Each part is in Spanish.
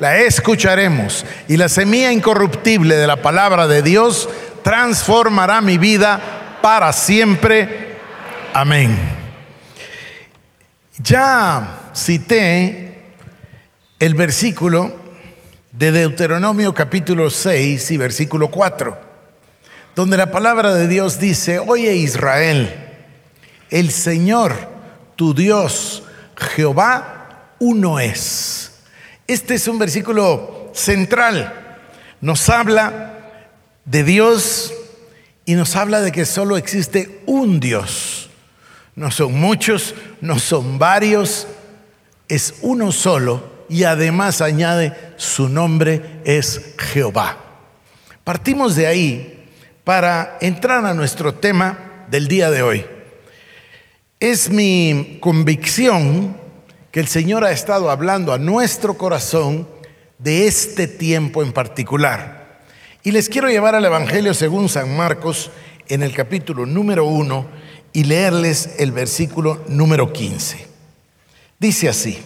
la escucharemos y la semilla incorruptible de la palabra de Dios transformará mi vida para siempre. Amén. Ya cité el versículo de Deuteronomio capítulo 6 y versículo 4, donde la palabra de Dios dice, oye Israel, el Señor, tu Dios, Jehová, uno es. Este es un versículo central. Nos habla de Dios y nos habla de que solo existe un Dios. No son muchos, no son varios, es uno solo y además añade su nombre es Jehová. Partimos de ahí para entrar a nuestro tema del día de hoy. Es mi convicción que el Señor ha estado hablando a nuestro corazón de este tiempo en particular. Y les quiero llevar al Evangelio según San Marcos en el capítulo número 1 y leerles el versículo número 15. Dice así,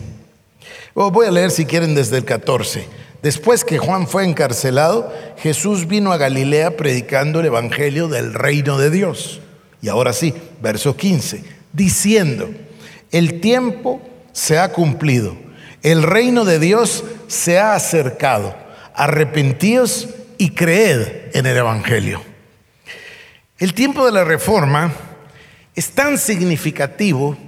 voy a leer si quieren desde el 14. Después que Juan fue encarcelado, Jesús vino a Galilea predicando el Evangelio del reino de Dios. Y ahora sí, verso 15, diciendo, el tiempo se ha cumplido. El reino de Dios se ha acercado. Arrepentíos y creed en el Evangelio. El tiempo de la reforma es tan significativo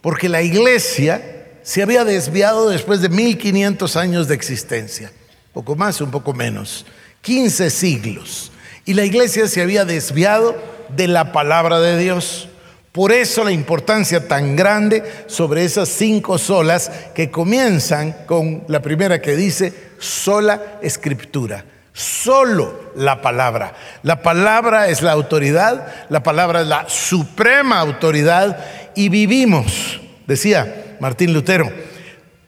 porque la iglesia se había desviado después de 1500 años de existencia, poco más, un poco menos, 15 siglos. Y la iglesia se había desviado de la palabra de Dios. Por eso la importancia tan grande sobre esas cinco solas que comienzan con la primera que dice sola escritura. Solo la palabra. La palabra es la autoridad, la palabra es la suprema autoridad y vivimos, decía Martín Lutero,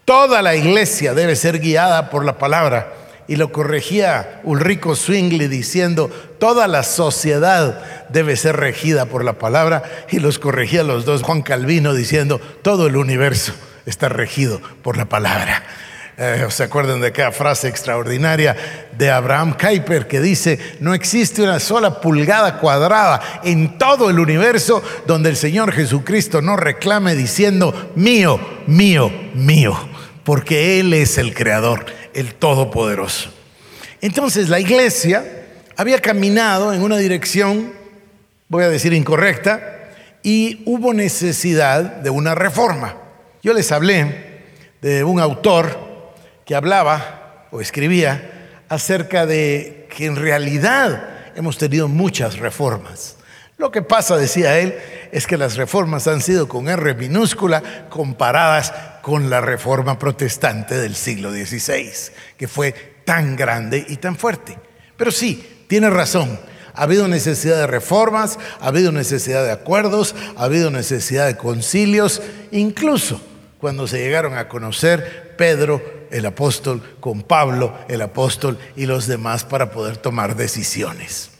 toda la iglesia debe ser guiada por la palabra y lo corregía Ulrico Zwingli diciendo, toda la sociedad debe ser regida por la palabra, y los corregía los dos Juan Calvino diciendo, todo el universo está regido por la palabra. Eh, ¿Se acuerdan de aquella frase extraordinaria de Abraham Kuyper que dice, no existe una sola pulgada cuadrada en todo el universo donde el Señor Jesucristo no reclame diciendo, mío, mío, mío, porque Él es el creador el Todopoderoso. Entonces la iglesia había caminado en una dirección, voy a decir incorrecta, y hubo necesidad de una reforma. Yo les hablé de un autor que hablaba o escribía acerca de que en realidad hemos tenido muchas reformas. Lo que pasa, decía él, es que las reformas han sido con R minúscula comparadas con la reforma protestante del siglo XVI, que fue tan grande y tan fuerte. Pero sí, tiene razón. Ha habido necesidad de reformas, ha habido necesidad de acuerdos, ha habido necesidad de concilios, incluso cuando se llegaron a conocer Pedro, el apóstol, con Pablo, el apóstol, y los demás para poder tomar decisiones.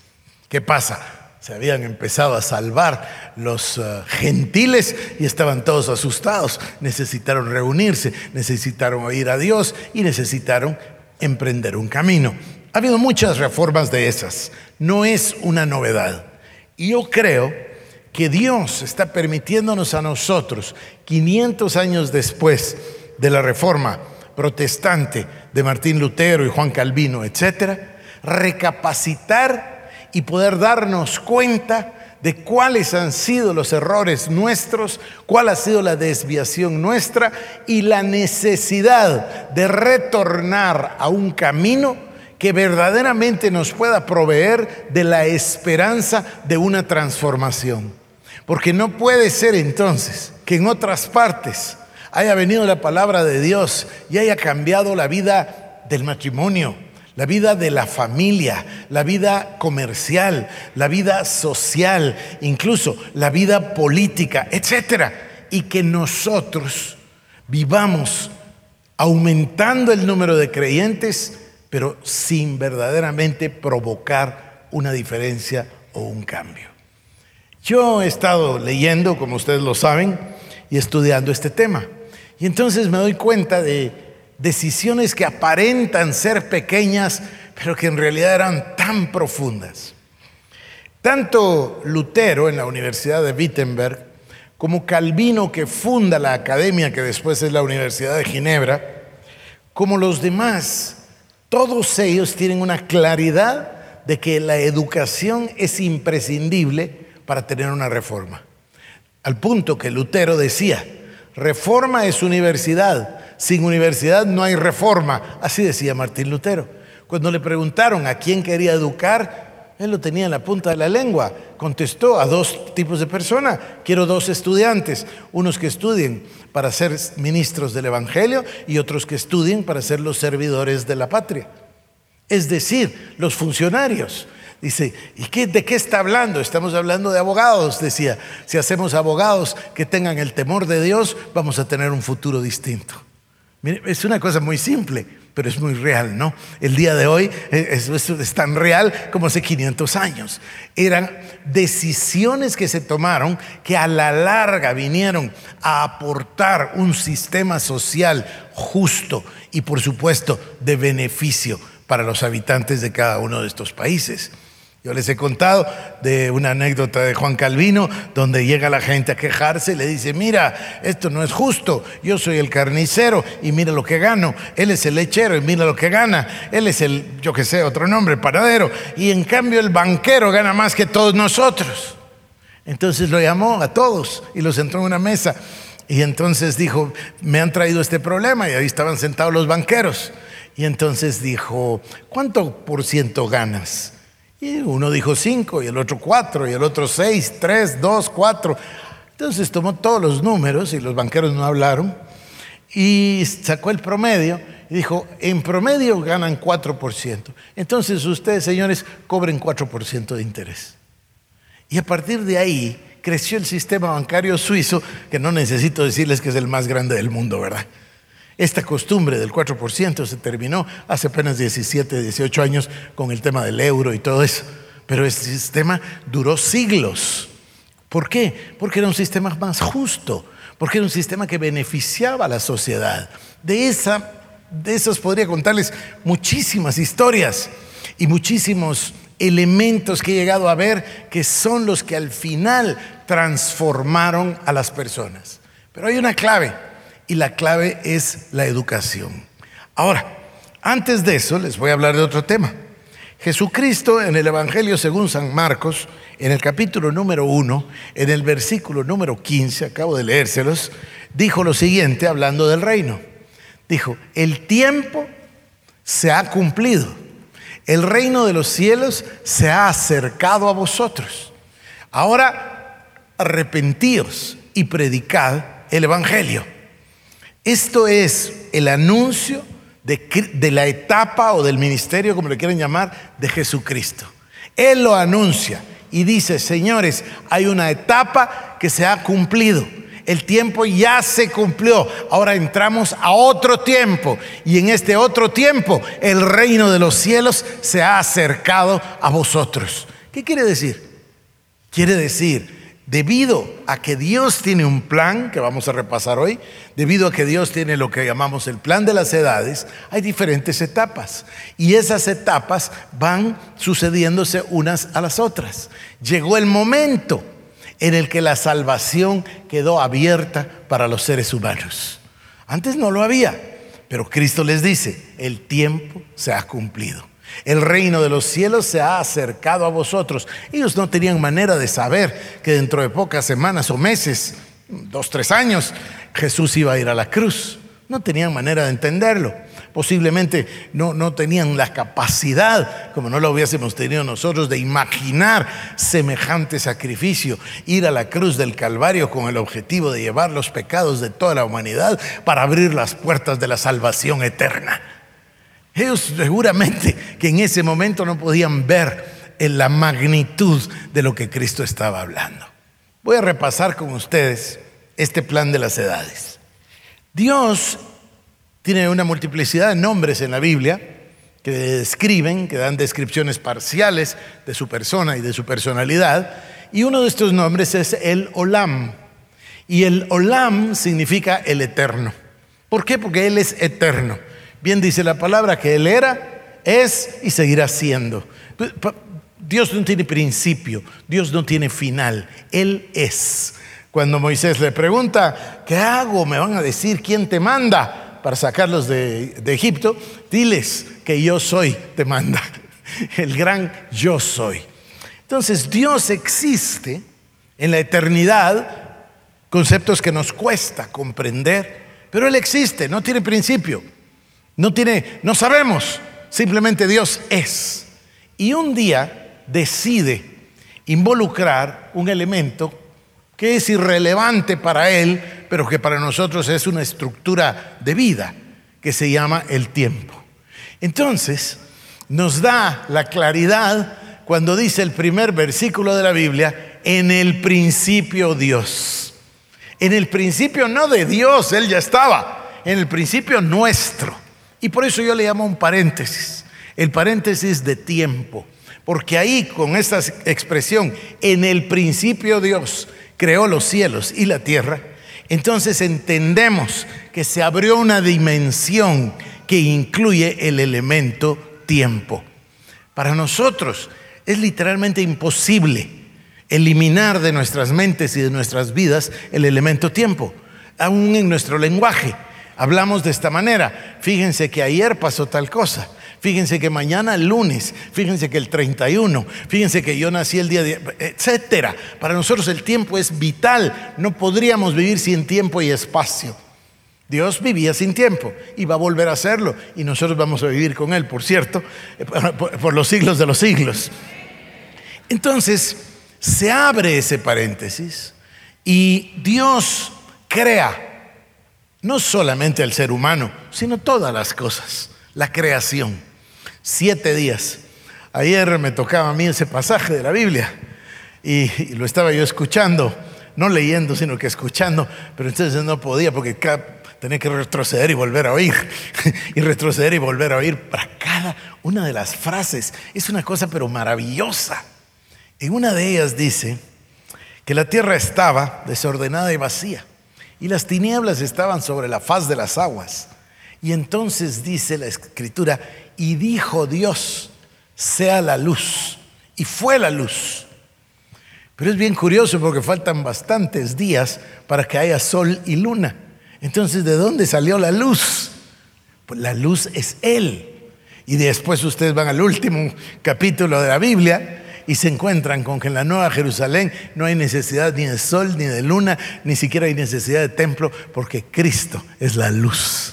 ¿Qué pasa? Se habían empezado a salvar los eh, gentiles y estaban todos asustados. Necesitaron reunirse, necesitaron oír a Dios y necesitaron emprender un camino. Ha habido muchas reformas de esas. No es una novedad. Y yo creo que Dios está permitiéndonos a nosotros, 500 años después de la reforma protestante de Martín Lutero y Juan Calvino, etcétera, recapacitar y poder darnos cuenta de cuáles han sido los errores nuestros, cuál ha sido la desviación nuestra y la necesidad de retornar a un camino que verdaderamente nos pueda proveer de la esperanza de una transformación. Porque no puede ser entonces que en otras partes haya venido la palabra de Dios y haya cambiado la vida del matrimonio, la vida de la familia, la vida comercial, la vida social, incluso la vida política, etcétera, y que nosotros vivamos aumentando el número de creyentes, pero sin verdaderamente provocar una diferencia o un cambio. Yo he estado leyendo, como ustedes lo saben, y estudiando este tema. Y entonces me doy cuenta de decisiones que aparentan ser pequeñas, pero que en realidad eran tan profundas. Tanto Lutero en la Universidad de Wittenberg, como Calvino que funda la academia que después es la Universidad de Ginebra, como los demás, todos ellos tienen una claridad de que la educación es imprescindible para tener una reforma. Al punto que Lutero decía, reforma es universidad, sin universidad no hay reforma. Así decía Martín Lutero. Cuando le preguntaron a quién quería educar, él lo tenía en la punta de la lengua. Contestó a dos tipos de personas. Quiero dos estudiantes, unos que estudien para ser ministros del Evangelio y otros que estudien para ser los servidores de la patria. Es decir, los funcionarios. Dice, ¿y de qué está hablando? Estamos hablando de abogados, decía. Si hacemos abogados que tengan el temor de Dios, vamos a tener un futuro distinto es una cosa muy simple, pero es muy real, ¿no? El día de hoy eh, es, es, tan real como hace 500 años. Eran decisiones que se tomaron que a la larga vinieron a aportar un sistema social justo y por supuesto de beneficio para los habitantes de cada uno de estos países. Yo les he contado de una anécdota de Juan Calvino, donde llega la gente a quejarse y le dice, mira, esto no es justo, yo soy el carnicero y mira lo que gano, él es el lechero y mira lo que gana, él es el, yo que sé, otro nombre, paradero, y en cambio el banquero gana más que todos nosotros. Entonces lo llamó a todos y los entró en una mesa y entonces dijo, me han traído este problema y ahí estaban sentados los banqueros. Y entonces dijo, ¿cuánto por ciento ganas? Y uno dijo cinco, y el otro cuatro, y el otro seis, tres, dos, cuatro. Entonces tomó todos los números y los banqueros no hablaron y sacó el promedio y dijo, en promedio ganan 4%. Entonces ustedes, señores, cobren 4% de interés. Y a partir de ahí creció el sistema bancario suizo, que no necesito decirles que es el más grande del mundo, ¿verdad? Esta costumbre del 4% se terminó hace apenas 17, 18 años con el tema del euro y todo eso. Pero este sistema duró siglos. ¿Por qué? Porque era un sistema más justo, porque era un sistema que beneficiaba a la sociedad. De, esa, de esos podría contarles muchísimas historias y muchísimos elementos que he llegado a ver que son los que al final transformaron a las personas. Pero hay una clave y la clave es la educación. Ahora, antes de eso les voy a hablar de otro tema. Jesucristo en el Evangelio según San Marcos, en el capítulo número 1, en el versículo número 15, acabo de leérselos, dijo lo siguiente hablando del reino. Dijo, el tiempo se ha cumplido, el reino de los cielos se ha acercado a vosotros. Ahora arrepentíos y predicad el Evangelio. Esto es el anuncio de, la etapa o del ministerio, como le quieren llamar, de Jesucristo. Él lo anuncia y dice, señores, hay una etapa que se ha cumplido. El tiempo ya se cumplió. Ahora entramos a otro tiempo. Y en este otro tiempo el reino de los cielos se ha acercado a vosotros. ¿Qué quiere decir? Quiere decir Debido a que Dios tiene un plan, que vamos a repasar hoy, debido a que Dios tiene lo que llamamos el plan de las edades, hay diferentes etapas. Y esas etapas van sucediéndose unas a las otras. Llegó el momento en el que la salvación quedó abierta para los seres humanos. Antes no lo había, pero Cristo les dice, el tiempo se ha cumplido. El reino de los cielos se ha acercado a vosotros. Ellos no tenían manera de saber que dentro de pocas semanas o meses, dos, tres años, Jesús iba a ir a la cruz. No tenían manera de entenderlo. Posiblemente no, no tenían la capacidad, como no lo hubiésemos tenido nosotros, de imaginar semejante sacrificio, ir a la cruz del Calvario con el objetivo de llevar los pecados de toda la humanidad para abrir las puertas de la salvación eterna. Ellos seguramente que en ese momento no podían ver en la magnitud de lo que Cristo estaba hablando. Voy a repasar con ustedes este plan de las edades. Dios tiene una multiplicidad de nombres en la Biblia que describen, que dan descripciones parciales de su persona y de su personalidad, y uno de estos nombres es el Olam. Y el Olam significa el eterno. ¿Por qué? Porque Él es eterno. Bien dice la palabra que Él era, es y seguirá siendo. Dios no tiene principio, Dios no tiene final, Él es. Cuando Moisés le pregunta, ¿qué hago? Me van a decir quién te manda para sacarlos de, Egipto. Diles que yo soy, te manda. El gran yo soy. Entonces Dios existe en la eternidad, conceptos que nos cuesta comprender, pero Él existe, no tiene principio, no tiene, no sabemos, simplemente Dios es. Y un día decide involucrar un elemento que es irrelevante para Él, pero que para nosotros es una estructura de vida, que se llama el tiempo. Entonces, nos da la claridad cuando dice el primer versículo de la Biblia, en el principio Dios. En el principio no de Dios, Él ya estaba, en el principio nuestro. Y por eso yo le llamo un paréntesis, el paréntesis de tiempo, porque ahí con esta expresión, en el principio Dios creó los cielos y la tierra, entonces entendemos que se abrió una dimensión que incluye el elemento tiempo. Para nosotros, es literalmente imposible eliminar de nuestras mentes y de nuestras vidas el elemento tiempo, aún en nuestro lenguaje. Hablamos de esta manera. Fíjense que ayer pasó tal cosa. Fíjense que mañana lunes, fíjense que el 31, fíjense que yo nací el día de, etcétera. Para nosotros el tiempo es vital, no podríamos vivir sin tiempo y espacio. Dios vivía sin tiempo y va a volver a hacerlo y nosotros vamos a vivir con él, por cierto, por los siglos de los siglos. Entonces, se abre ese paréntesis y Dios crea no solamente el ser humano, sino todas las cosas, la creación. Siete días. Ayer me tocaba a mí ese pasaje de la Biblia y, lo estaba yo escuchando, no leyendo, sino que escuchando, pero entonces no podía porque tenía que retroceder y volver a oír, y retroceder y volver a oír para cada una de las frases. Es una cosa pero maravillosa. En una de ellas dice que la tierra estaba desordenada y vacía y las tinieblas estaban sobre la faz de las aguas. Y entonces dice la escritura, y dijo Dios, sea la luz. Y fue la luz. Pero es bien curioso porque faltan bastantes días para que haya sol y luna. Entonces, ¿de dónde salió la luz? Pues la luz es Él. Y después ustedes van al último capítulo de la Biblia y se encuentran con que en la Nueva Jerusalén no hay necesidad ni de sol ni de luna, ni siquiera hay necesidad de templo, porque Cristo es la luz.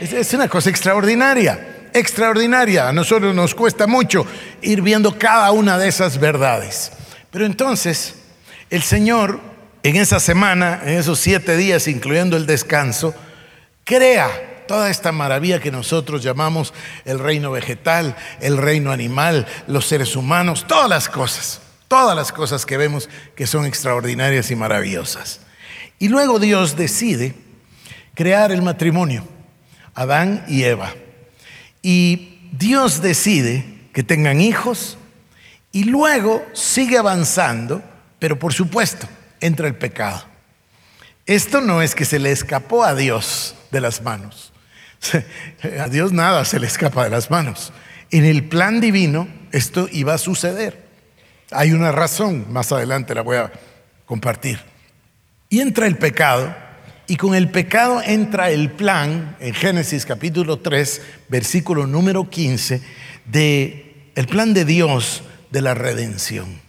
Es, una cosa extraordinaria, extraordinaria. A nosotros nos cuesta mucho ir viendo cada una de esas verdades. Pero entonces, el Señor, en esa semana, en esos siete días, incluyendo el descanso, crea toda esta maravilla que nosotros llamamos el reino vegetal, el reino animal, los seres humanos, todas las cosas, todas las cosas que vemos que son extraordinarias y maravillosas. Y luego Dios decide crear el matrimonio, Adán y Eva. Y Dios decide que tengan hijos y luego sigue avanzando, pero por supuesto entra el pecado. Esto no es que se le escapó a Dios de las manos. A Dios nada se le escapa de las manos. En el plan divino esto iba a suceder. Hay una razón, más adelante la voy a compartir. Y entra el pecado, y con el pecado entra el plan, en Génesis capítulo 3, versículo número 15, de el plan de Dios de la redención.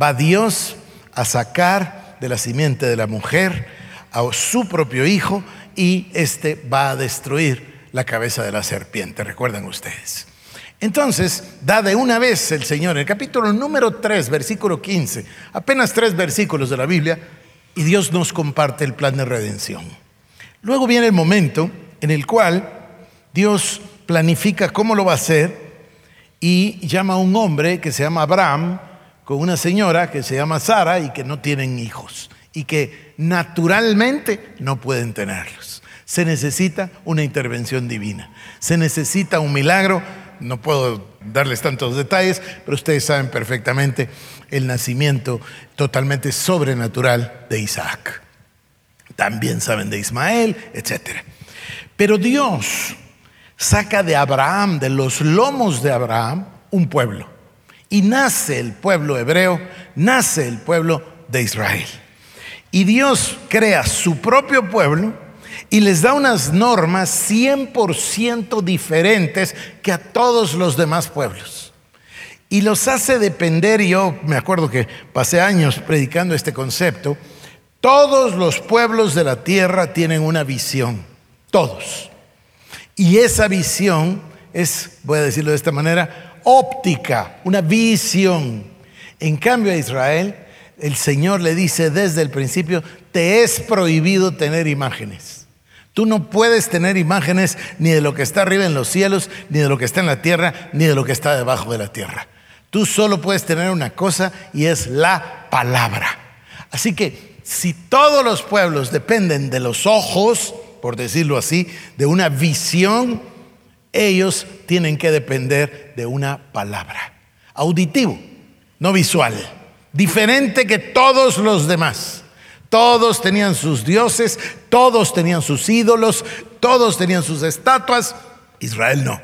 Va Dios a sacar de la simiente de la mujer a su propio hijo y este va a destruir la cabeza de la serpiente, recuerdan ustedes. Entonces, da de una vez el Señor, en el capítulo número 3, versículo 15, apenas tres versículos de la Biblia, y Dios nos comparte el plan de redención. Luego viene el momento en el cual Dios planifica cómo lo va a hacer y llama a un hombre que se llama Abraham con una señora que se llama Sara y que no tienen hijos y que naturalmente no pueden tenerlos. Se necesita una intervención divina, se necesita un milagro, no puedo darles tantos detalles, pero ustedes saben perfectamente el nacimiento totalmente sobrenatural de Isaac. También saben de Ismael, etc. Pero Dios saca de Abraham, de los lomos de Abraham, un pueblo. Y nace el pueblo hebreo, nace el pueblo de Israel. Y Dios crea su propio pueblo y les da unas normas 100% diferentes que a todos los demás pueblos. Y los hace depender, y yo me acuerdo que pasé años predicando este concepto, todos los pueblos de la tierra tienen una visión, todos. Y esa visión es, voy a decirlo de esta manera, óptica, una visión. En cambio a Israel, el Señor le dice desde el principio, te es prohibido tener imágenes. Tú no puedes tener imágenes ni de lo que está arriba en los cielos, ni de lo que está en la tierra, ni de lo que está debajo de la tierra. Tú solo puedes tener una cosa y es la palabra. Así que si todos los pueblos dependen de los ojos, por decirlo así, de una visión, ellos tienen que depender de una palabra. Auditivo, no visual. Diferente que todos los demás. Todos tenían sus dioses, todos tenían sus ídolos, todos tenían sus estatuas. Israel no.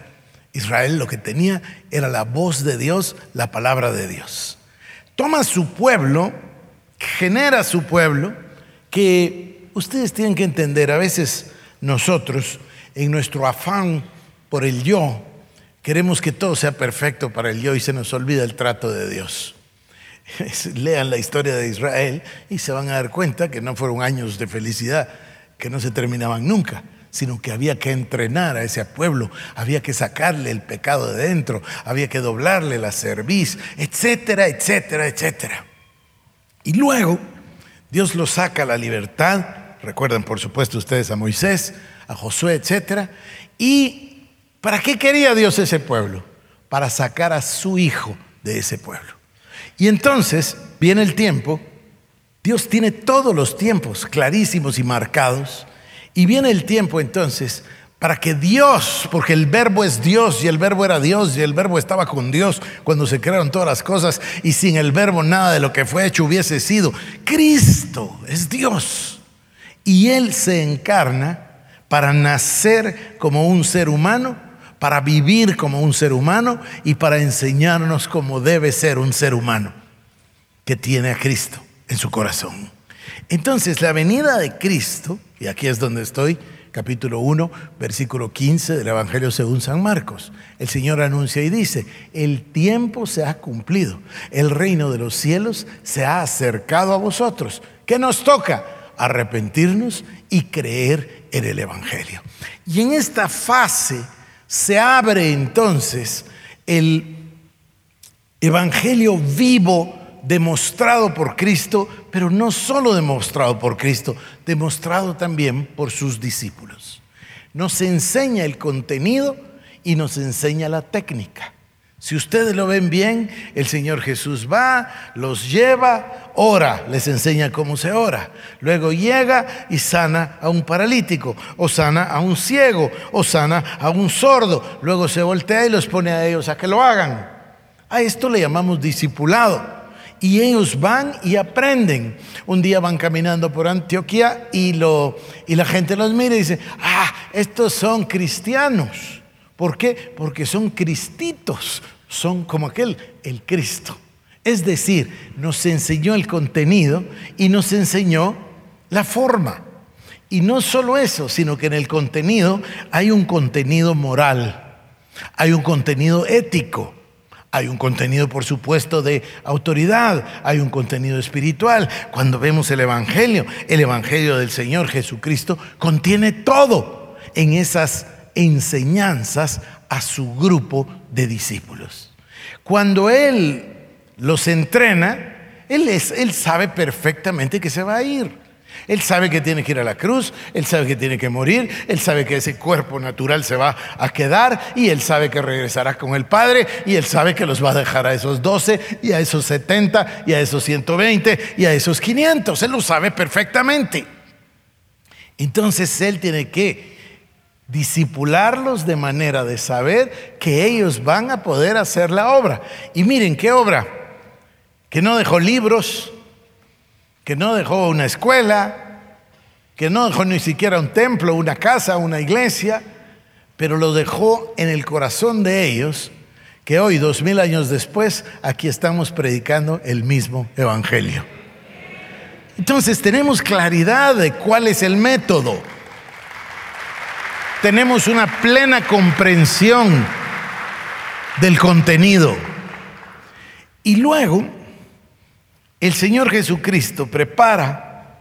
Israel lo que tenía era la voz de Dios, la palabra de Dios. Toma su pueblo, genera su pueblo, que ustedes tienen que entender, a veces nosotros, en nuestro afán por el yo, queremos que todo sea perfecto para el yo y se nos olvida el trato de Dios. Lean la historia de Israel y se van a dar cuenta que no fueron años de felicidad que no se terminaban nunca, sino que había que entrenar a ese pueblo, había que sacarle el pecado de dentro, había que doblarle la cerviz, etcétera, etcétera, etcétera. Y luego Dios lo saca a la libertad Recuerdan, por supuesto, ustedes a Moisés, a Josué, etc. ¿Y para qué quería Dios ese pueblo? Para sacar a su hijo de ese pueblo. Y entonces viene el tiempo, Dios tiene todos los tiempos clarísimos y marcados, y viene el tiempo entonces para que Dios, porque el verbo es Dios y el verbo era Dios y el verbo estaba con Dios cuando se crearon todas las cosas y sin el verbo nada de lo que fue hecho hubiese sido. Cristo es Dios. Y Él se encarna para nacer como un ser humano, para vivir como un ser humano y para enseñarnos cómo debe ser un ser humano que tiene a Cristo en su corazón. Entonces, la venida de Cristo, y aquí es donde estoy, capítulo 1, versículo 15 del Evangelio según San Marcos. El Señor anuncia y dice, el tiempo se ha cumplido, el reino de los cielos se ha acercado a vosotros. ¿Qué nos toca? arrepentirnos y creer en el Evangelio. Y en esta fase se abre entonces el Evangelio vivo demostrado por Cristo, pero no solo demostrado por Cristo, demostrado también por sus discípulos. Nos enseña el contenido y nos enseña la técnica. Si ustedes lo ven bien, el Señor Jesús va, los lleva, ora, les enseña cómo se ora. Luego llega y sana a un paralítico, o sana a un ciego, o sana a un sordo. Luego se voltea y los pone a ellos a que lo hagan. A esto le llamamos discipulado. Y ellos van y aprenden. Un día van caminando por Antioquía y, lo, y la gente los mira y dice, ah, estos son cristianos. ¿Por qué? Porque son cristitos, son como aquel, el Cristo. Es decir, nos enseñó el contenido y nos enseñó la forma. Y no solo eso, sino que en el contenido hay un contenido moral, hay un contenido ético, hay un contenido, por supuesto, de autoridad, hay un contenido espiritual. Cuando vemos el Evangelio, el Evangelio del Señor Jesucristo contiene todo en esas enseñanzas a su grupo de discípulos. Cuando Él los entrena, Él, es, él sabe perfectamente que se va a ir. Él sabe que tiene que ir a la cruz, Él sabe que tiene que morir, Él sabe que ese cuerpo natural se va a quedar y Él sabe que regresará con el Padre y Él sabe que los va a dejar a esos 12 y a esos 70 y a esos 120 y a esos 500. Él lo sabe perfectamente. Entonces Él tiene que disipularlos de manera de saber que ellos van a poder hacer la obra. Y miren, ¿qué obra? Que no dejó libros, que no dejó una escuela, que no dejó ni siquiera un templo, una casa, una iglesia, pero lo dejó en el corazón de ellos, que hoy, dos mil años después, aquí estamos predicando el mismo evangelio. Entonces tenemos claridad de cuál es el método. Tenemos una plena comprensión del contenido. Y luego el Señor Jesucristo prepara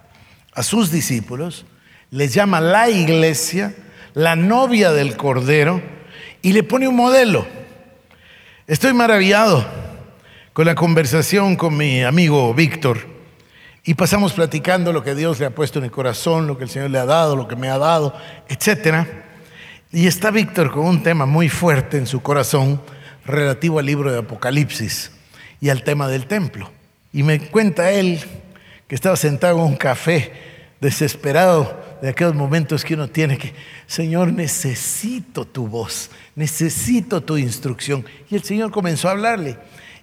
a sus discípulos, les llama la iglesia, la novia del Cordero, y le pone un modelo. Estoy maravillado con la conversación con mi amigo Víctor y pasamos platicando lo que Dios le ha puesto en el corazón, lo que el Señor le ha dado, lo que me ha dado, etc. Y está Víctor con un tema muy fuerte en su corazón relativo al libro de Apocalipsis y al tema del templo. Y me cuenta él que estaba sentado en un café, desesperado de aquellos momentos que uno tiene que, Señor, necesito tu voz, necesito tu instrucción. Y el Señor comenzó a hablarle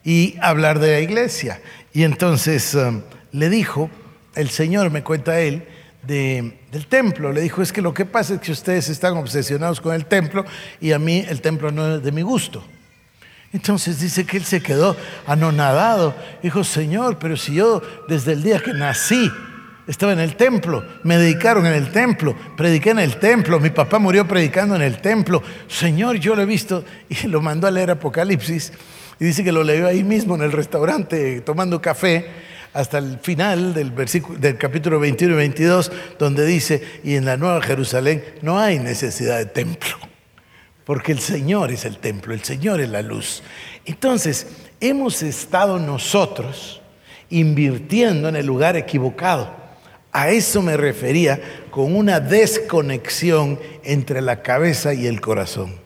y hablar de la iglesia. Y entonces um, le dijo, el Señor me cuenta él, del templo. Le dijo, es que lo que pasa es que ustedes están obsesionados con el templo y a mí el templo no es de mi gusto. Entonces dice que él se quedó anonadado. Dijo, Señor, pero si yo desde el día que nací estaba en el templo, me dedicaron en el templo, prediqué en el templo, mi papá murió predicando en el templo. Señor, yo lo he visto y lo mandó a leer Apocalipsis y dice que lo leyó ahí mismo en el restaurante tomando café hasta el final del, versículo, del capítulo 21 y 22, donde dice, y en la Nueva Jerusalén no hay necesidad de templo porque el Señor es el templo, el Señor es la luz. Entonces, hemos estado nosotros invirtiendo en el lugar equivocado. A eso me refería con una desconexión entre la cabeza y el corazón.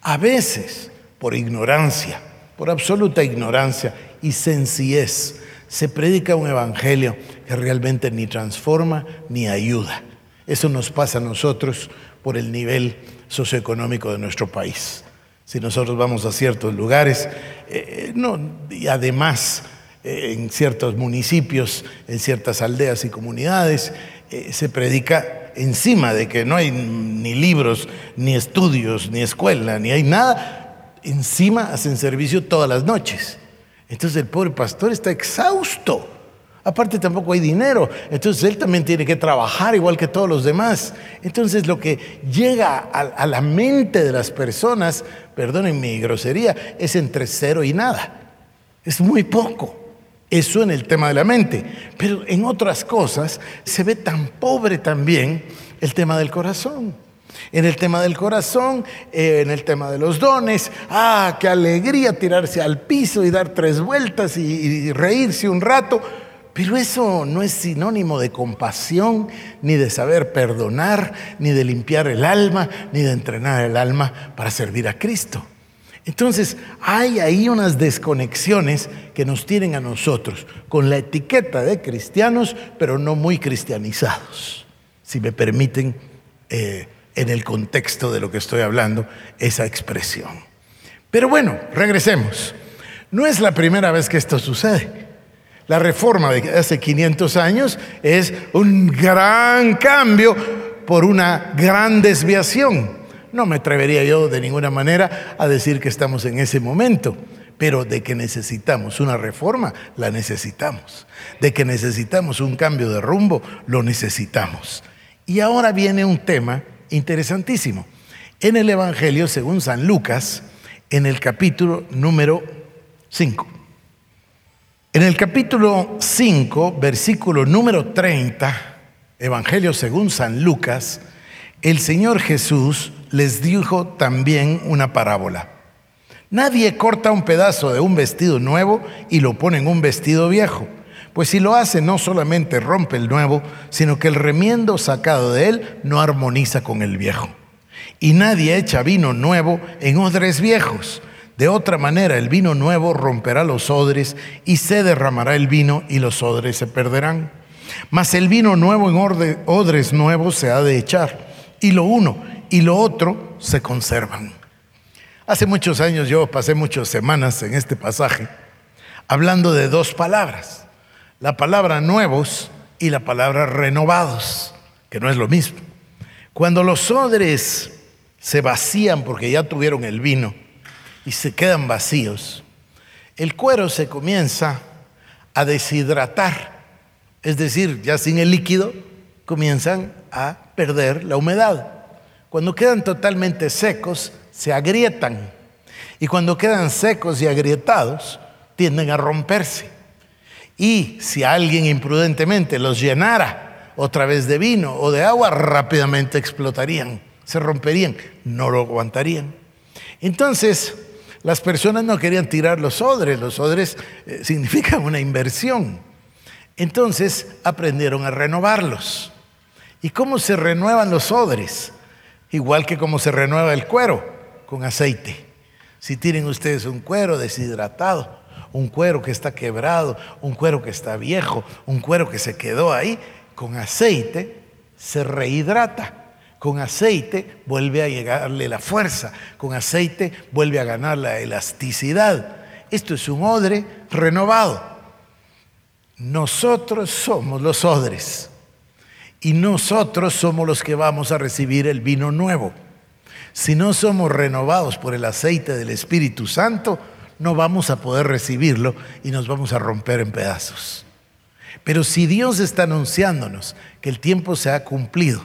A veces, por ignorancia, por absoluta ignorancia y sencillez, se predica un evangelio que realmente ni transforma ni ayuda. Eso nos pasa a nosotros por el nivel socioeconómico de nuestro país. Si nosotros vamos a ciertos lugares, eh, no, y además eh, en ciertos municipios, en ciertas aldeas y comunidades, eh, se predica encima de que no hay ni libros, ni estudios, ni escuela, ni hay nada, encima hacen servicio todas las noches. Entonces el pobre pastor está exhausto Aparte tampoco hay dinero, entonces él también tiene que trabajar igual que todos los demás. Entonces lo que llega a, la mente de las personas, perdonen mi grosería, es entre cero y nada. Es muy poco. Eso en el tema de la mente. Pero en otras cosas se ve tan pobre también el tema del corazón. En el tema del corazón, en el tema de los dones, ah, qué alegría tirarse al piso y dar tres vueltas y reírse un rato. Pero eso no es sinónimo de compasión, ni de saber perdonar, ni de limpiar el alma, ni de entrenar el alma para servir a Cristo. Entonces, hay ahí unas desconexiones que nos tienen a nosotros con la etiqueta de cristianos, pero no muy cristianizados, si me permiten, eh, en el contexto de lo que estoy hablando, esa expresión. Pero bueno, regresemos. No es la primera vez que esto sucede. La reforma de hace 500 años es un gran cambio por una gran desviación. No me atrevería yo de ninguna manera a decir que estamos en ese momento, pero de que necesitamos una reforma, la necesitamos. De que necesitamos un cambio de rumbo, lo necesitamos. Y ahora viene un tema interesantísimo. En el Evangelio, según San Lucas, en el capítulo número 5. En el capítulo 5, versículo número 30, Evangelio según San Lucas, el Señor Jesús les dijo también una parábola. Nadie corta un pedazo de un vestido nuevo y lo pone en un vestido viejo, Pues si lo hace, no solamente rompe el nuevo, sino que el remiendo sacado de él no armoniza con el viejo. Y nadie echa vino nuevo en odres viejos. De otra manera, el vino nuevo romperá los odres y se derramará el vino y los odres se perderán. Mas el vino nuevo en odres nuevos se ha de echar. Y lo uno y lo otro se conservan. Hace muchos años yo pasé muchas semanas en este pasaje hablando de dos palabras. La palabra nuevos y la palabra renovados, que no es lo mismo. Cuando los odres se vacían porque ya tuvieron el vino y se quedan vacíos, el cuero se comienza a deshidratar, es decir, ya sin el líquido comienzan a perder la humedad. Cuando quedan totalmente secos, se agrietan. Y cuando quedan secos y agrietados, tienden a romperse. Y si alguien imprudentemente los llenara otra vez de vino o de agua, rápidamente explotarían, se romperían, no lo aguantarían. Entonces, las personas no querían tirar los odres, los odres eh, significan una inversión. Entonces aprendieron a renovarlos. ¿Y cómo se renuevan los odres? Igual que como se renueva el cuero, con aceite. Si tienen ustedes un cuero deshidratado, un cuero que está quebrado, un cuero que está viejo, un cuero que se quedó ahí, con aceite se rehidrata. Con aceite vuelve a llegarle la fuerza, con aceite vuelve a ganar la elasticidad. Esto es un odre renovado. Nosotros somos los odres y nosotros somos los que vamos a recibir el vino nuevo. Si no somos renovados por el aceite del Espíritu Santo, no vamos a poder recibirlo y nos vamos a romper en pedazos. Pero si Dios está anunciándonos que el tiempo se ha cumplido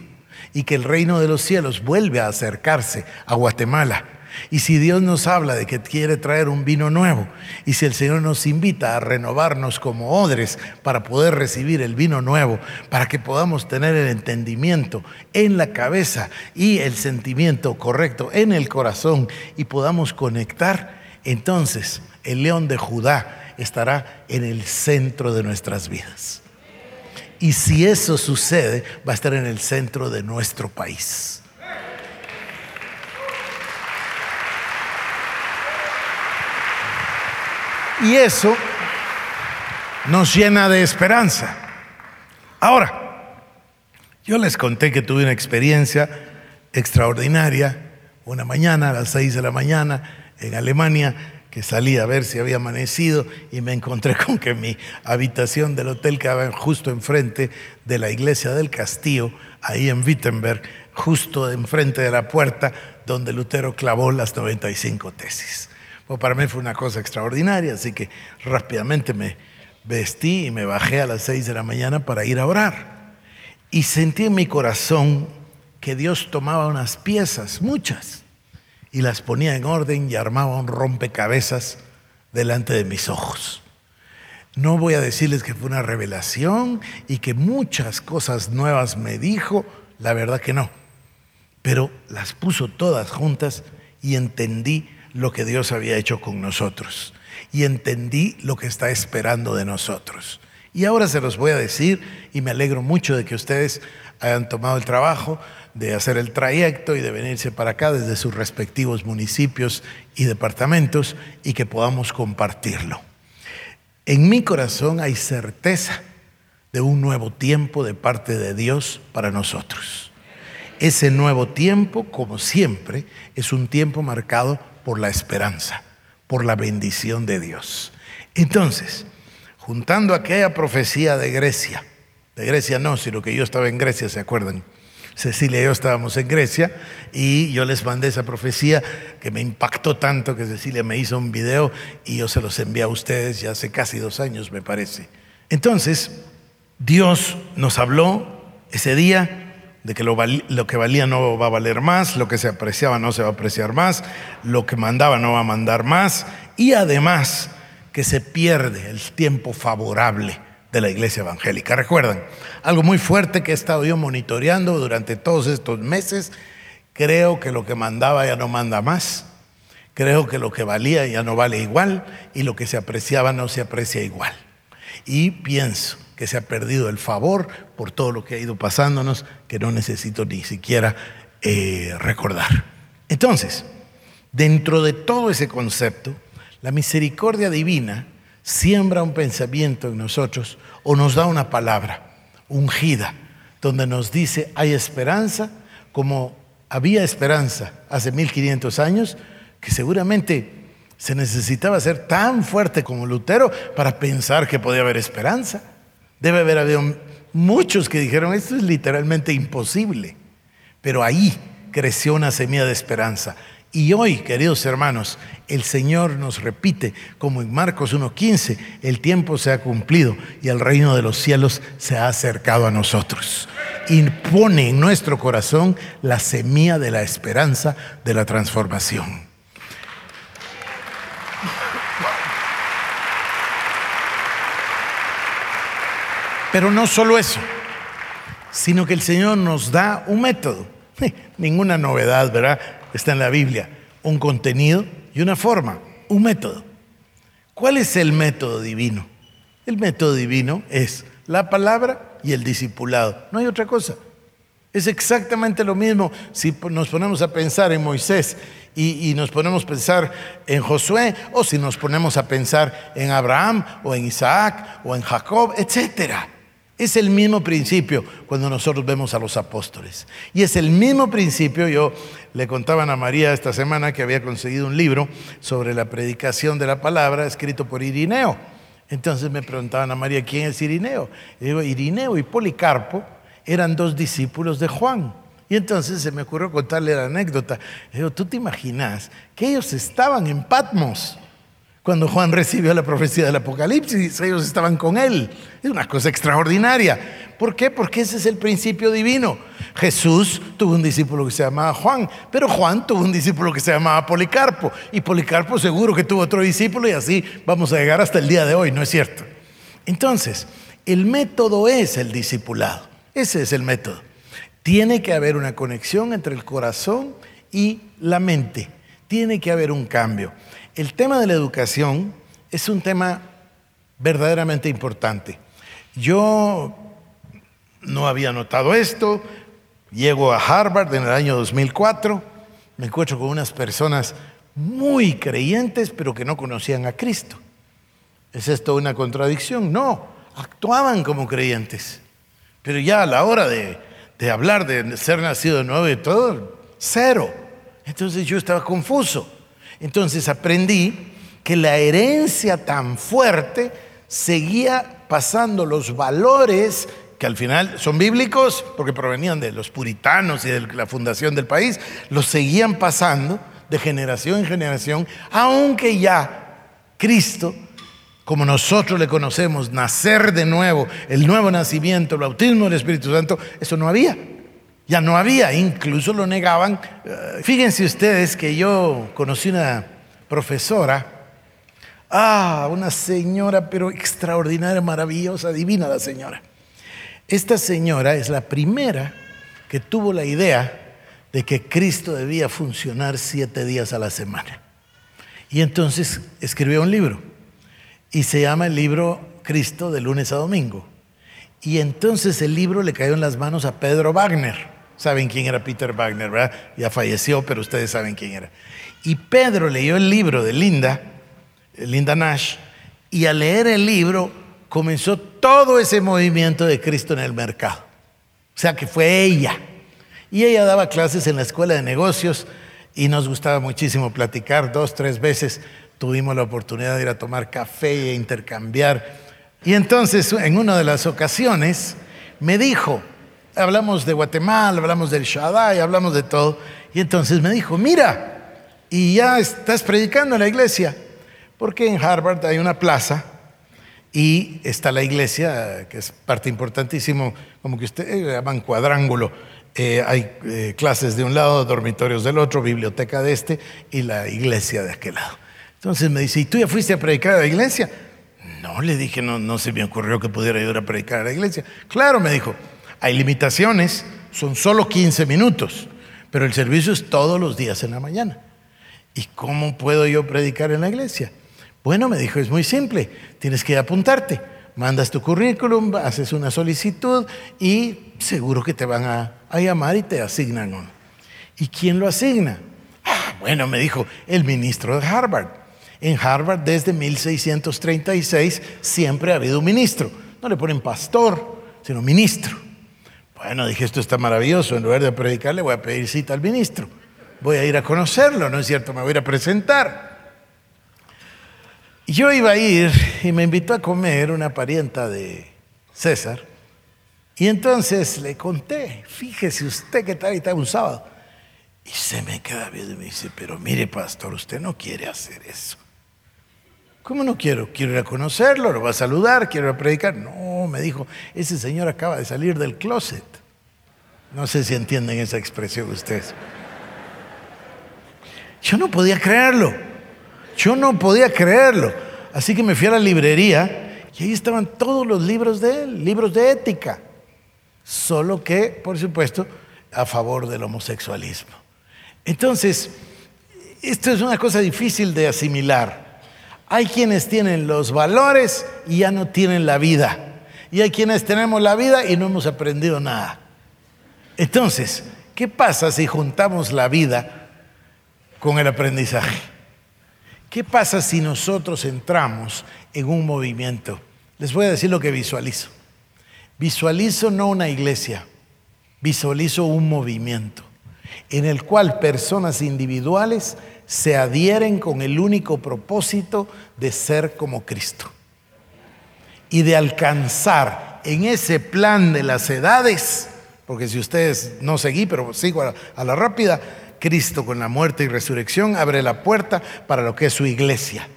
y que el reino de los cielos vuelve a acercarse a Guatemala, y si Dios nos habla de que quiere traer un vino nuevo, y si el Señor nos invita a renovarnos como odres para poder recibir el vino nuevo, para que podamos tener el entendimiento en la cabeza y el sentimiento correcto en el corazón y podamos conectar, entonces el león de Judá estará en el centro de nuestras vidas. Y si eso sucede, va a estar en el centro de nuestro país. Y eso nos llena de esperanza. Ahora, yo les conté que tuve una experiencia extraordinaria una mañana a las seis de la mañana en Alemania, que salí a ver si había amanecido y me encontré con que mi habitación del hotel quedaba justo enfrente de la iglesia del Castillo, ahí en Wittenberg, justo enfrente de la puerta donde Lutero clavó las 95 tesis. Pues para mí fue una cosa extraordinaria, así que rápidamente me vestí y me bajé a las 6 de la mañana para ir a orar. Y sentí en mi corazón que Dios tomaba unas piezas, muchas, y las ponía en orden y armaba un rompecabezas delante de mis ojos. No voy a decirles que fue una revelación y que muchas cosas nuevas me dijo, la verdad que no, pero las puso todas juntas y entendí lo que Dios había hecho con nosotros y entendí lo que está esperando de nosotros. Y ahora se los voy a decir y me alegro mucho de que ustedes hayan tomado el trabajo de hacer el trayecto y de venirse para acá desde sus respectivos municipios y departamentos y que podamos compartirlo. En mi corazón hay certeza de un nuevo tiempo de parte de Dios para nosotros. Ese nuevo tiempo, como siempre, es un tiempo marcado por la esperanza, por la bendición de Dios. Entonces, juntando aquella profecía de Grecia, de Grecia no, sino que yo estaba en Grecia, ¿se acuerdan? Cecilia y yo estábamos en Grecia y yo les mandé esa profecía que me impactó tanto que Cecilia me hizo un video y yo se los envié a ustedes ya hace casi dos años, me parece. Entonces, Dios nos habló ese día de que lo, lo, que valía no va a valer más, lo que se apreciaba no se va a apreciar más, lo que mandaba no va a mandar más y además que se pierde el tiempo favorable de la iglesia evangélica. Recuerdan, algo muy fuerte que he estado yo monitoreando durante todos estos meses, creo que lo que mandaba ya no manda más, creo que lo que valía ya no vale igual y lo que se apreciaba no se aprecia igual. Y pienso que se ha perdido el favor por todo lo que ha ido pasándonos, que no necesito ni siquiera eh, recordar. Entonces, dentro de todo ese concepto, la misericordia divina siembra un pensamiento en nosotros o nos da una palabra ungida, donde nos dice hay esperanza, como había esperanza hace 1500 años, que seguramente se necesitaba ser tan fuerte como Lutero para pensar que podía haber esperanza. Debe haber habido muchos que dijeron, esto es literalmente imposible. Pero ahí creció una semilla de esperanza. Y hoy, queridos hermanos, el Señor nos repite, como en Marcos 1.15, el tiempo se ha cumplido y el reino de los cielos se ha acercado a nosotros. Y pone en nuestro corazón la semilla de la esperanza de la transformación. Pero no solo eso, sino que el Señor nos da un método. Ninguna novedad, ¿verdad? Está en la Biblia. Un contenido y una forma, un método. ¿Cuál es el método divino? El método divino es la palabra y el discipulado. No hay otra cosa. Es exactamente lo mismo si nos ponemos a pensar en Moisés y, nos ponemos a pensar en Josué o si nos ponemos a pensar en Abraham o en Isaac o en Jacob, etcétera. Es el mismo principio cuando nosotros vemos a los apóstoles. Y es el mismo principio, yo le contaba a María esta semana que había conseguido un libro sobre la predicación de la palabra escrito por Irineo. Entonces me preguntaban a María, ¿quién es Irineo? Y digo, Irineo y Policarpo eran dos discípulos de Juan. Y entonces se me ocurrió contarle la anécdota. digo, ¿tú te imaginas que ellos estaban en Patmos? Cuando Juan recibió la profecía del Apocalipsis, ellos estaban con él. Es una cosa extraordinaria. ¿Por qué? Porque ese es el principio divino. Jesús tuvo un discípulo que se llamaba Juan, pero Juan tuvo un discípulo que se llamaba Policarpo. Y Policarpo seguro que tuvo otro discípulo y así vamos a llegar hasta el día de hoy, ¿no es cierto? Entonces, el método es el discipulado. Ese es el método. Tiene que haber una conexión entre el corazón y la mente. Tiene que haber un cambio. El tema de la educación es un tema verdaderamente importante. Yo no había notado esto, llego a Harvard en el año 2004, me encuentro con unas personas muy creyentes, pero que no conocían a Cristo. ¿Es esto una contradicción? No, actuaban como creyentes, pero ya a la hora de, hablar de ser nacido de nuevo y todo, cero. Entonces yo estaba confuso. Entonces aprendí que la herencia tan fuerte seguía pasando los valores que al final son bíblicos porque provenían de los puritanos y de la fundación del país, los seguían pasando de generación en generación, aunque ya Cristo, como nosotros le conocemos, nacer de nuevo, el nuevo nacimiento, el bautismo del Espíritu Santo, eso no había. Ya no había, incluso lo negaban. Eh, fíjense ustedes que yo conocí una profesora, ah, una señora, pero extraordinaria, maravillosa, divina la señora. Esta señora es la primera que tuvo la idea de que Cristo debía funcionar siete días a la semana. Y entonces escribió un libro y se llama el libro Cristo de lunes a domingo. Y entonces el libro le cayó en las manos a Pedro Wagner Saben quién era Peter Wagner, ¿verdad? Ya falleció, pero ustedes saben quién era. Y Pedro leyó el libro de Linda, Linda Nash, y al leer el libro comenzó todo ese movimiento de Cristo en el mercado. O sea que fue ella. Y ella daba clases en la escuela de negocios y nos gustaba muchísimo platicar. Dos, tres veces tuvimos la oportunidad de ir a tomar café e intercambiar. Y entonces, en una de las ocasiones, me dijo, hablamos de Guatemala, hablamos del Shaddai, hablamos de todo. Y entonces me dijo, mira, y ya estás predicando en la iglesia, porque en Harvard hay una plaza y está la iglesia, que es parte importantísimo, como que ustedes eh, llaman cuadrángulo. Eh, hay eh, clases de un lado, dormitorios del otro, biblioteca de este y la iglesia de aquel lado. Entonces me dice, ¿y tú ya fuiste a predicar a la iglesia? No, le dije, no, no se me ocurrió que pudiera ir a predicar a la iglesia. Claro, me dijo, hay limitaciones, son solo 15 minutos, pero el servicio es todos los días en la mañana. ¿Y cómo puedo yo predicar en la iglesia? Bueno, me dijo, es muy simple, tienes que apuntarte. Mandas tu currículum, haces una solicitud y seguro que te van a, a llamar y te asignan uno. ¿Y quién lo asigna? Ah, bueno, me dijo el ministro de Harvard. En Harvard desde 1636 siempre ha habido un ministro. No le ponen pastor, sino ministro. Bueno, dije, esto está maravilloso. En lugar de predicar, le voy a pedir cita al ministro. Voy a ir a conocerlo, ¿no es cierto? Me voy a ir a presentar. Yo iba a ir y me invitó a comer una parienta de César. Y entonces le conté, fíjese usted que tal y tal un sábado. Y se me queda viendo y me dice, pero mire pastor, usted no quiere hacer eso. ¿Cómo no quiero? Quiero ir a conocerlo, lo va a saludar, quiero ir a predicar. No, me dijo, ese señor acaba de salir del closet. No sé si entienden esa expresión ustedes. Yo no podía creerlo. Yo no podía creerlo. Así que me fui a la librería y ahí estaban todos los libros de él, libros de ética. Solo que, por supuesto, a favor del homosexualismo. Entonces, esto es una cosa difícil de asimilar. Hay quienes tienen los valores y ya no tienen la vida. Y hay quienes tenemos la vida y no hemos aprendido nada. Entonces, ¿qué pasa si juntamos la vida con el aprendizaje? ¿Qué pasa si nosotros entramos en un movimiento? Les voy a decir lo que visualizo. Visualizo no una iglesia, visualizo un movimiento en el cual personas individuales se adhieren con el único propósito de ser como Cristo y de alcanzar en ese plan de las edades, porque si ustedes no seguí, pero sigo a, a la rápida, Cristo con la muerte y resurrección abre la puerta para lo que es su iglesia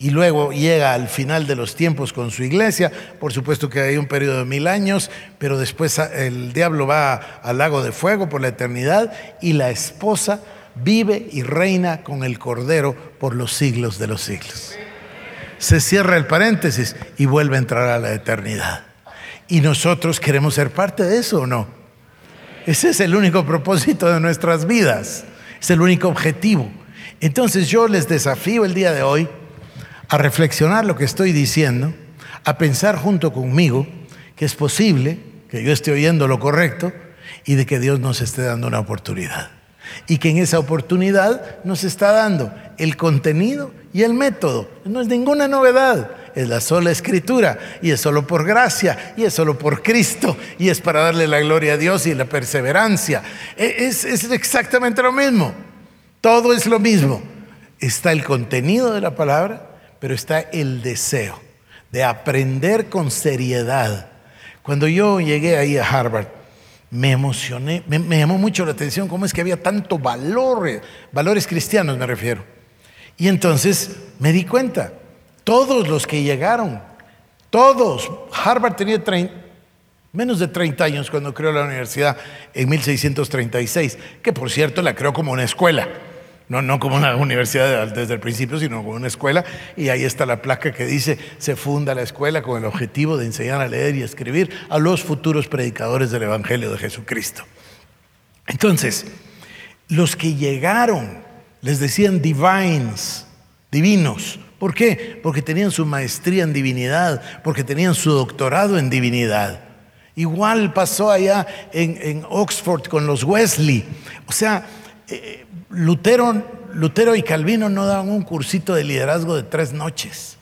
y luego llega al final de los tiempos con su iglesia. Por supuesto que hay un periodo de mil años, pero después el diablo va al lago de fuego por la eternidad y la esposa vive y reina con el Cordero por los siglos de los siglos. Se cierra el paréntesis y vuelve a entrar a la eternidad. ¿Y nosotros queremos ser parte de eso o no? Ese es el único propósito de nuestras vidas, es el único objetivo. Entonces yo les desafío el día de hoy a reflexionar lo que estoy diciendo, a pensar junto conmigo que es posible que yo esté oyendo lo correcto y de que Dios nos esté dando una oportunidad. Y que en esa oportunidad nos está dando el contenido y el método. No es ninguna novedad, es la sola escritura y es solo por gracia y es solo por Cristo y es para darle la gloria a Dios y la perseverancia. E, es, es exactamente lo mismo, todo es lo mismo. Está el contenido de la palabra pero está el deseo de aprender con seriedad. Cuando yo llegué ahí a Harvard, me emocioné, me, llamó mucho la atención cómo es que había tanto valor, valores cristianos me refiero. Y entonces me di cuenta, todos los que llegaron, todos, Harvard tenía menos de 30 años cuando creó la universidad en 1636, que por cierto la creó como una escuela no, no como una universidad desde el principio, sino como una escuela. Y ahí está la placa que dice, se funda la escuela con el objetivo de enseñar a leer y escribir a los futuros predicadores del Evangelio de Jesucristo. Entonces, los que llegaron les decían divines, divinos. ¿Por qué? Porque tenían su maestría en divinidad, porque tenían su doctorado en divinidad. Igual pasó allá en, Oxford con los Wesley. O sea, eh, Lutero, Lutero y Calvino no daban un cursito de liderazgo de tres noches.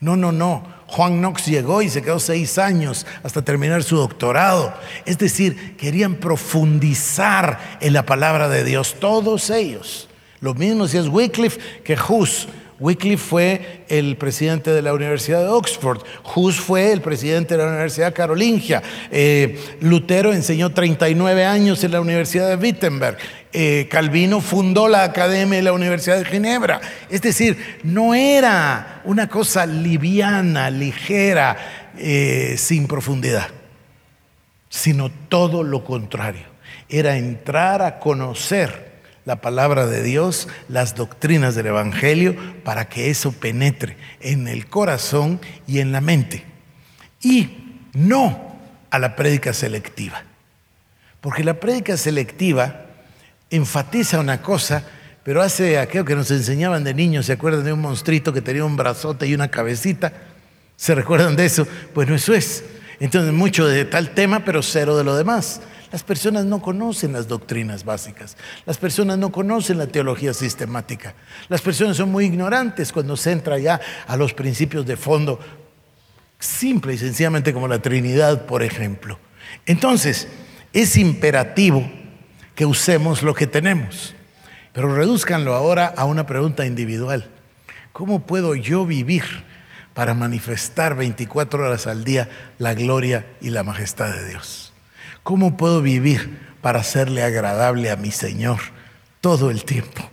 No, no, no. Juan Knox llegó y se quedó seis años hasta terminar su doctorado. Es decir, querían profundizar en la palabra de Dios, todos ellos. Lo mismo si es Wycliffe que Hus. Wycliffe fue el presidente de la Universidad de Oxford, Hus fue el presidente de la Universidad Carolingia, eh, Lutero enseñó 39 años en la Universidad de Wittenberg, eh, Calvino fundó la Academia de la Universidad de Ginebra. Es decir, no era una cosa liviana, ligera, eh, sin profundidad, sino todo lo contrario. Era entrar a conocer la palabra de Dios, las doctrinas del Evangelio, para que eso penetre en el corazón y en la mente. Y no a la prédica selectiva. Porque la prédica selectiva enfatiza una cosa, pero hace aquello que nos enseñaban de niños, ¿se acuerdan de un monstruito que tenía un brazote y una cabecita? ¿Se recuerdan de eso? Bueno, eso es. Entonces, mucho de tal tema, pero cero de lo demás. Las personas no conocen las doctrinas básicas. Las personas no conocen la teología sistemática. Las personas son muy ignorantes cuando se entra ya a los principios de fondo, simple y sencillamente como la Trinidad, por ejemplo. Entonces, es imperativo que usemos lo que tenemos. Pero reduzcanlo ahora a una pregunta individual. ¿Cómo puedo yo vivir para manifestar 24 horas al día la gloria y la majestad de Dios? ¿Cómo puedo vivir para hacerle agradable a mi Señor todo el tiempo?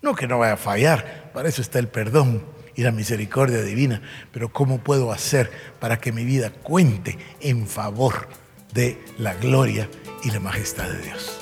No que no vaya a fallar, para eso está el perdón y la misericordia divina, pero ¿cómo puedo hacer para que mi vida cuente en favor de la gloria y la majestad de Dios?